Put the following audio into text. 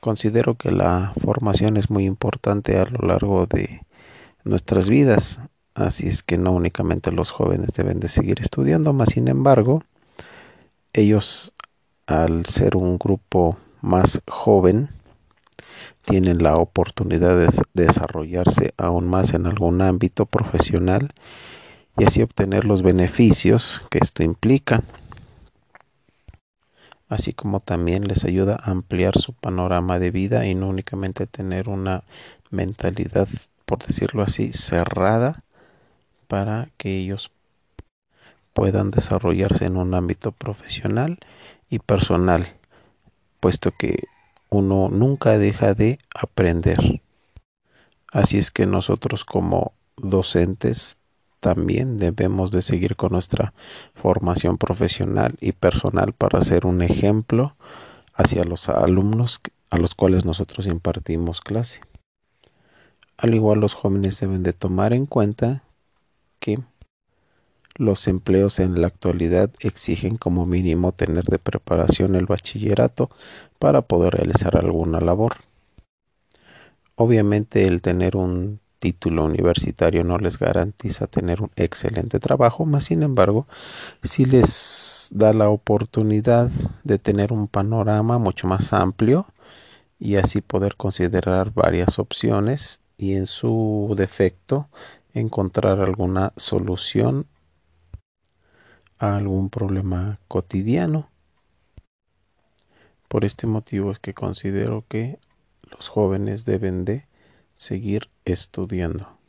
Considero que la formación es muy importante a lo largo de nuestras vidas, así es que no únicamente los jóvenes deben de seguir estudiando, más sin embargo, ellos al ser un grupo más joven, tienen la oportunidad de desarrollarse aún más en algún ámbito profesional y así obtener los beneficios que esto implica, así como también les ayuda a ampliar su panorama de vida y no únicamente tener una mentalidad, por decirlo así, cerrada para que ellos puedan desarrollarse en un ámbito profesional y personal, puesto que uno nunca deja de aprender. Así es que nosotros como docentes también debemos de seguir con nuestra formación profesional y personal para ser un ejemplo hacia los alumnos a los cuales nosotros impartimos clase. Al igual los jóvenes deben de tomar en cuenta que los empleos en la actualidad exigen como mínimo tener de preparación el bachillerato para poder realizar alguna labor. Obviamente el tener un título universitario no les garantiza tener un excelente trabajo, mas sin embargo sí les da la oportunidad de tener un panorama mucho más amplio y así poder considerar varias opciones y en su defecto encontrar alguna solución a algún problema cotidiano. Por este motivo es que considero que los jóvenes deben de seguir estudiando.